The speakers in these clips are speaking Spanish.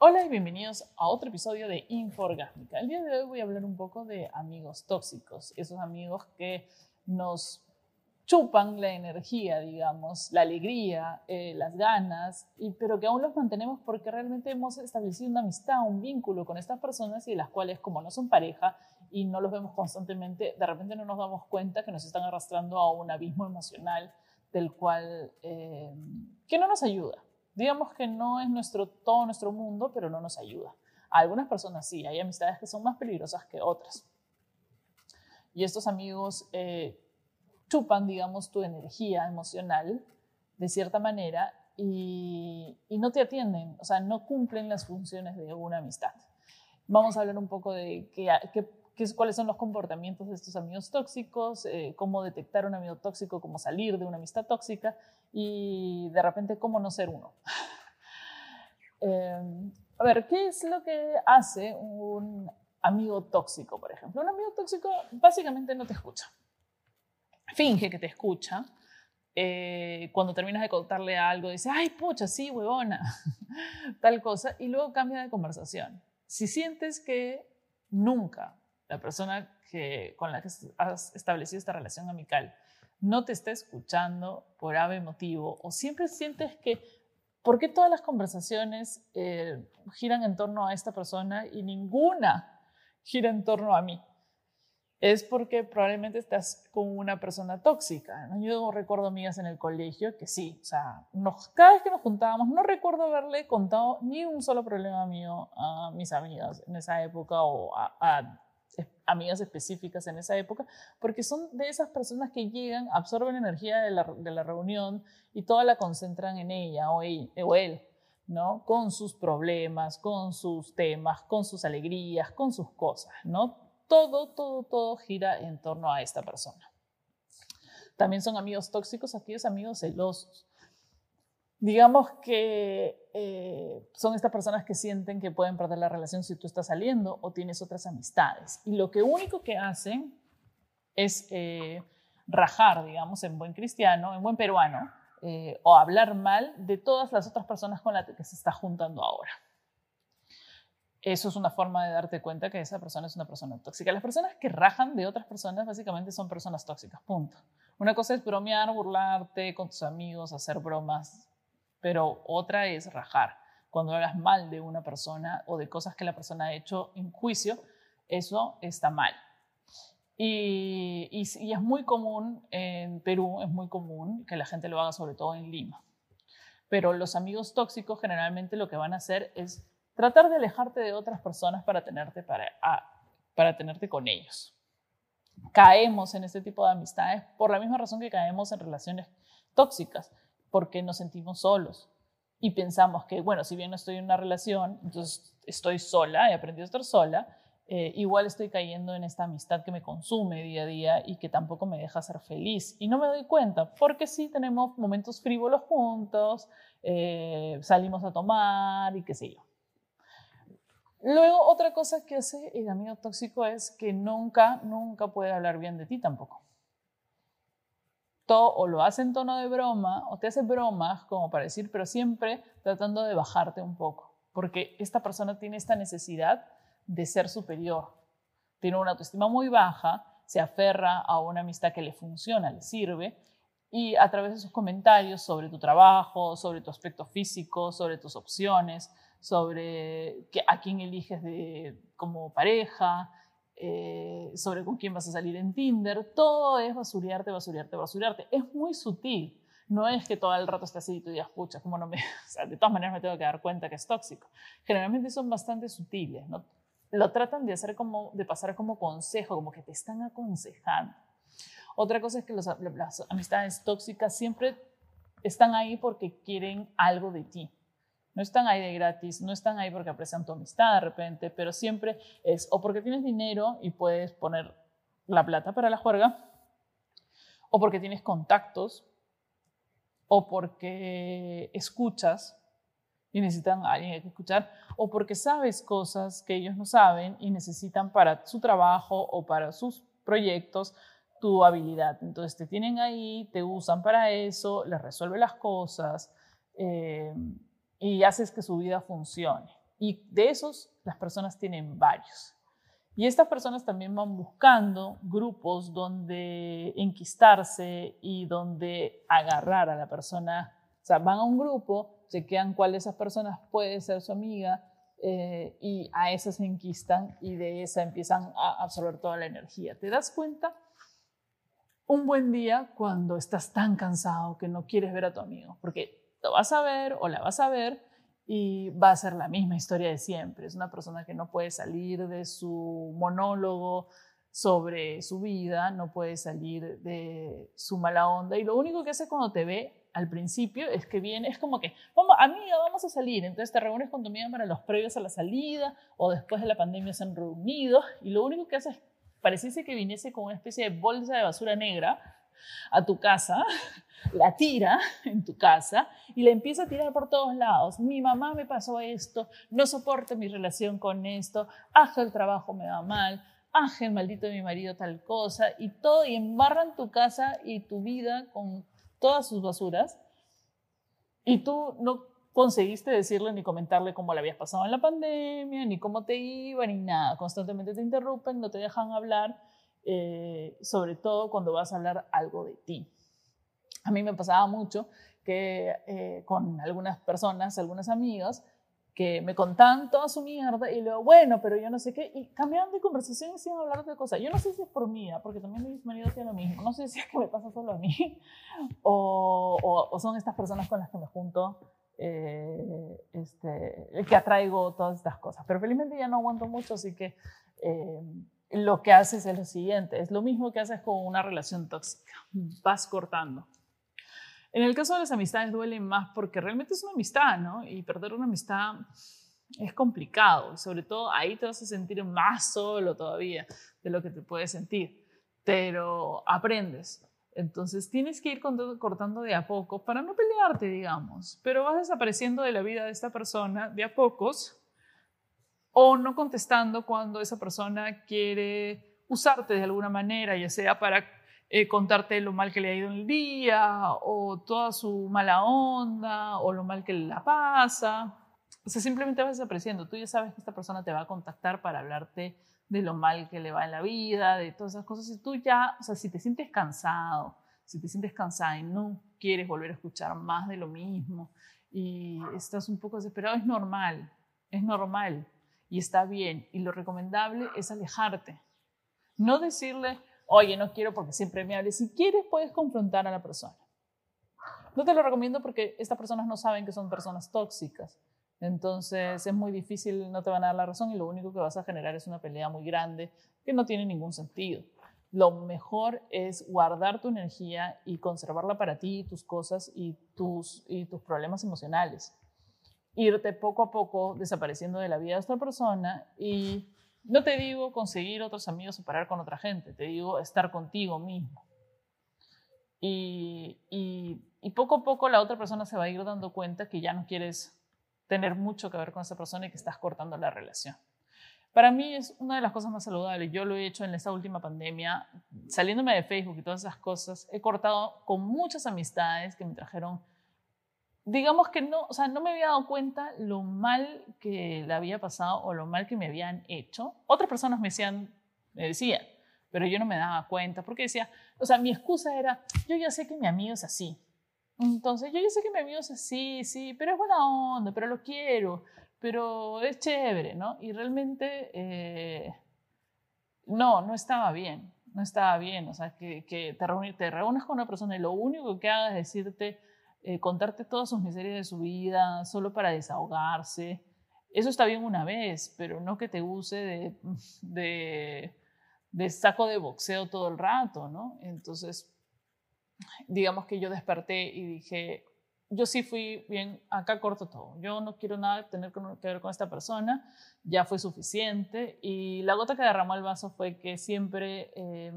Hola y bienvenidos a otro episodio de Inforgásmica. El día de hoy voy a hablar un poco de amigos tóxicos, esos amigos que nos chupan la energía, digamos, la alegría, eh, las ganas, y, pero que aún los mantenemos porque realmente hemos establecido una amistad, un vínculo con estas personas y las cuales como no son pareja y no los vemos constantemente, de repente no nos damos cuenta que nos están arrastrando a un abismo emocional del cual, eh, que no nos ayuda digamos que no es nuestro, todo nuestro mundo, pero no nos ayuda. A algunas personas sí, hay amistades que son más peligrosas que otras. Y estos amigos eh, chupan, digamos, tu energía emocional de cierta manera y, no te atienden, o sea, no cumplen las funciones de una amistad. Vamos a hablar un poco de qué, qué cuáles son los comportamientos de estos amigos tóxicos, eh, cómo detectar un amigo tóxico, cómo salir de una amistad tóxica y de repente cómo no ser uno. Em, a ver, ¿qué es lo que hace un amigo tóxico, por ejemplo? Un amigo tóxico básicamente no te escucha. Finge que te escucha. Eh, cuando terminas de contarle algo, dice, ay, pucha, sí, huevona, tal cosa, y luego cambia de conversación. Si sientes que nunca la persona que, con la que has establecido esta relación amical no te está escuchando por ave motivo o siempre sientes que, ¿por qué todas las conversaciones eh, giran en torno a esta persona y ninguna gira en torno a mí? Es porque probablemente estás con una persona tóxica. Yo recuerdo amigas en el colegio que sí, o sea, cada vez que nos juntábamos, no recuerdo haberle contado ni un solo problema mío a mis amigas en esa época o a amigas específicas en esa época, porque son de esas personas que llegan, absorben energía de la, de la reunión y toda la concentran en ella o, él, ¿no? Con sus problemas, con sus temas, con sus alegrías, con sus cosas, ¿no? Todo, todo, todo gira en torno a esta persona. También son amigos tóxicos aquellos amigos celosos digamos que eh, son estas personas que sienten que pueden perder la relación si tú estás saliendo o tienes otras amistades. Y lo que único que hacen es eh, rajar, digamos, en buen cristiano, en buen peruano, eh, o hablar mal de todas las otras personas con las que se está juntando ahora. Eso es una forma de darte cuenta que esa persona es una persona tóxica. Las personas que rajan de otras personas básicamente son personas tóxicas, punto. Una cosa es bromear, burlarte con tus amigos, hacer bromas pero otra es rajar. Cuando hablas mal de una persona o de cosas que la persona ha hecho en juicio, eso está mal. Y, y, es muy común en Perú, es muy común que la gente lo haga, sobre todo en Lima. Pero los amigos tóxicos generalmente lo que van a hacer es tratar de alejarte de otras personas para tenerte, para, para tenerte con ellos. Caemos en este tipo de amistades por la misma razón que caemos en relaciones tóxicas porque nos sentimos solos y pensamos que, bueno, si bien no estoy en una relación, entonces estoy sola, he aprendido a estar sola, eh, igual estoy cayendo en esta amistad que me consume día a día y que tampoco me deja ser feliz. Y no me doy cuenta, porque sí tenemos momentos frívolos juntos, eh, salimos a tomar y qué sé yo. Luego, otra cosa que hace el amigo tóxico es que nunca, nunca puede hablar bien de ti tampoco o lo hace en tono de broma o te hace bromas como para decir, pero siempre tratando de bajarte un poco, porque esta persona tiene esta necesidad de ser superior, tiene una autoestima muy baja, se aferra a una amistad que le funciona, le sirve, y a través de sus comentarios sobre tu trabajo, sobre tu aspecto físico, sobre tus opciones, sobre a quién eliges de, como pareja, eh, sobre con quién vas a salir en Tinder, todo es basurearte, basurearte, basurearte. Es muy sutil. No es que todo el rato estés así y tú digas, pucha, ¿cómo no me...? O sea, de todas maneras me tengo que dar cuenta que es tóxico. Generalmente son bastante sutiles, ¿no? Lo tratan de hacer como, de pasar como consejo, como que te están aconsejando. Otra cosa es que las amistades tóxicas siempre están ahí porque quieren algo de ti. No están ahí de gratis, no están ahí porque aprecian tu amistad de repente, pero siempre es o porque tienes dinero y puedes poner la plata para la juerga, o porque tienes contactos, o porque escuchas y necesitan a alguien que escuchar, o porque sabes cosas que ellos no saben y necesitan para su trabajo o para sus proyectos tu habilidad. Entonces te tienen ahí, te usan para eso, les resuelve las cosas. Eh, y haces que su vida funcione. Y de esos, las personas tienen varios. Y estas personas también van buscando grupos donde enquistarse y donde agarrar a la persona. O sea, van a un grupo, chequean cuál de esas personas puede ser su amiga eh, y a esa se enquistan y de esa empiezan a absorber toda la energía. ¿Te das cuenta? Un buen día cuando estás tan cansado que no quieres ver a tu amigo, porque lo vas a ver o la vas a ver y va a ser la misma historia de siempre. Es una persona que no puede salir de su monólogo sobre su vida, no puede salir de su mala onda y lo único que hace cuando te ve al principio es que viene, es como que, vamos, amiga, vamos a salir, entonces te reúnes con tu amiga para los previos a la salida o después de la pandemia se han reunido y lo único que hace es, pareciese que viniese con una especie de bolsa de basura negra a tu casa, la tira en tu casa y la empieza a tirar por todos lados. Mi mamá me pasó esto, no soporto mi relación con esto, aja el trabajo me va mal, aja el maldito de mi marido tal cosa y todo y embarran tu casa y tu vida con todas sus basuras y tú no conseguiste decirle ni comentarle cómo le habías pasado en la pandemia, ni cómo te iba, ni nada. Constantemente te interrumpen, no te dejan hablar eh, sobre todo cuando vas a hablar algo de ti. A mí me pasaba mucho que eh, con algunas personas, algunas amigas, que me contaban toda su mierda y luego, bueno, pero yo no sé qué, y cambiaban de conversación y sin hablar de cosas. Yo no sé si es por mí, ¿ah? porque también mi marido hacía lo mismo. No sé si es que me pasa solo a mí o, son estas personas con las que me junto, eh, este, que atraigo todas estas cosas. Pero felizmente ya no aguanto mucho, así que lo que haces es lo siguiente, es lo mismo que haces con una relación tóxica, vas cortando. En el caso de las amistades duele más porque realmente es una amistad, ¿no? Y perder una amistad es complicado, sobre todo ahí te vas a sentir más solo todavía de lo que te puedes sentir, pero aprendes. Entonces tienes que ir cortando de a poco para no pelearte, digamos, pero vas desapareciendo de la vida de esta persona de a pocos o no contestando cuando esa persona quiere usarte de alguna manera, ya sea para eh, contarte lo mal que le ha ido en el día o toda su mala onda o lo mal que la pasa. O sea, simplemente vas desapareciendo. Tú ya sabes que esta persona te va a contactar para hablarte de lo mal que le va en la vida, de todas esas cosas. Y tú ya, o sea, si te sientes cansado, si te sientes cansada y no quieres volver a escuchar más de lo mismo y estás un poco desesperado, es normal, es normal y está bien. Y lo recomendable es alejarte. No decirle, oye, no quiero porque siempre me hables. Si quieres, puedes confrontar a la persona. No te lo recomiendo porque estas personas no saben que son personas tóxicas. Entonces es muy difícil, no te van a dar la razón y lo único que vas a generar es una pelea muy grande que no tiene ningún sentido. Lo mejor es guardar tu energía y conservarla para ti, tus cosas y tus, y tus problemas emocionales irte poco a poco desapareciendo de la vida de otra persona y no te digo conseguir otros amigos o parar con otra gente, te digo estar contigo mismo. Y, y, poco a poco la otra persona se va a ir dando cuenta que ya no quieres tener mucho que ver con esa persona y que estás cortando la relación. Para mí es una de las cosas más saludables. Yo lo he hecho en esta última pandemia, saliéndome de Facebook y todas esas cosas. He cortado con muchas amistades que me trajeron digamos que no, o sea, no me había dado cuenta lo mal que le había pasado o lo mal que me habían hecho. Otras personas me decían, me decían, pero yo no me daba cuenta porque decía, o sea, mi excusa era, yo ya sé que mi amigo es así. Entonces, yo ya sé que mi amigo es así, sí, pero es buena onda, pero lo quiero, pero es chévere, ¿no? Y realmente, eh, no, no estaba bien, no estaba bien. O sea, que, que te, te reúnes con una persona y lo único que haga es decirte, eh, contarte todas sus miserias de su vida solo para desahogarse. Eso está bien una vez, pero no que te use de, de, de saco de boxeo todo el rato, ¿no? Entonces, digamos que yo desperté y dije, yo sí fui bien, acá corto todo. Yo no quiero nada tener que ver con esta persona, ya fue suficiente. Y la gota que derramó el vaso fue que siempre eh,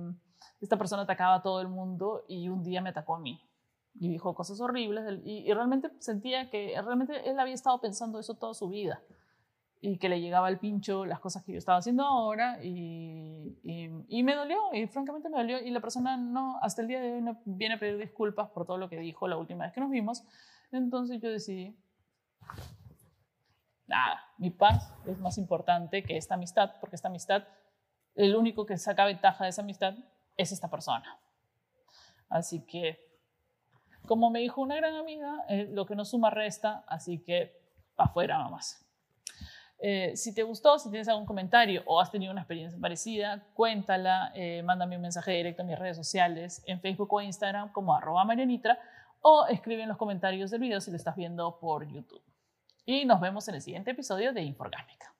esta persona atacaba a todo el mundo y un día me atacó a mí y dijo cosas horribles y, realmente sentía que realmente él había estado pensando eso toda su vida y que le llegaba al pincho las cosas que yo estaba haciendo ahora y, y, me dolió y francamente me dolió y la persona no hasta el día de hoy no viene a pedir disculpas por todo lo que dijo la última vez que nos vimos entonces yo decidí nada, mi paz es más importante que esta amistad, porque esta amistad, el único que saca ventaja de esa amistad es esta persona. Así que, como me dijo una gran amiga, eh, lo que no suma resta, así que afuera mamás. Eh, si te gustó, si tienes algún comentario o has tenido una experiencia parecida, cuéntala, eh, mándame un mensaje directo en mis redes sociales, en Facebook o Instagram como arroba marianitra, o escribe en los comentarios del video si lo estás viendo por YouTube. Y nos vemos en el siguiente episodio de Inforgámica.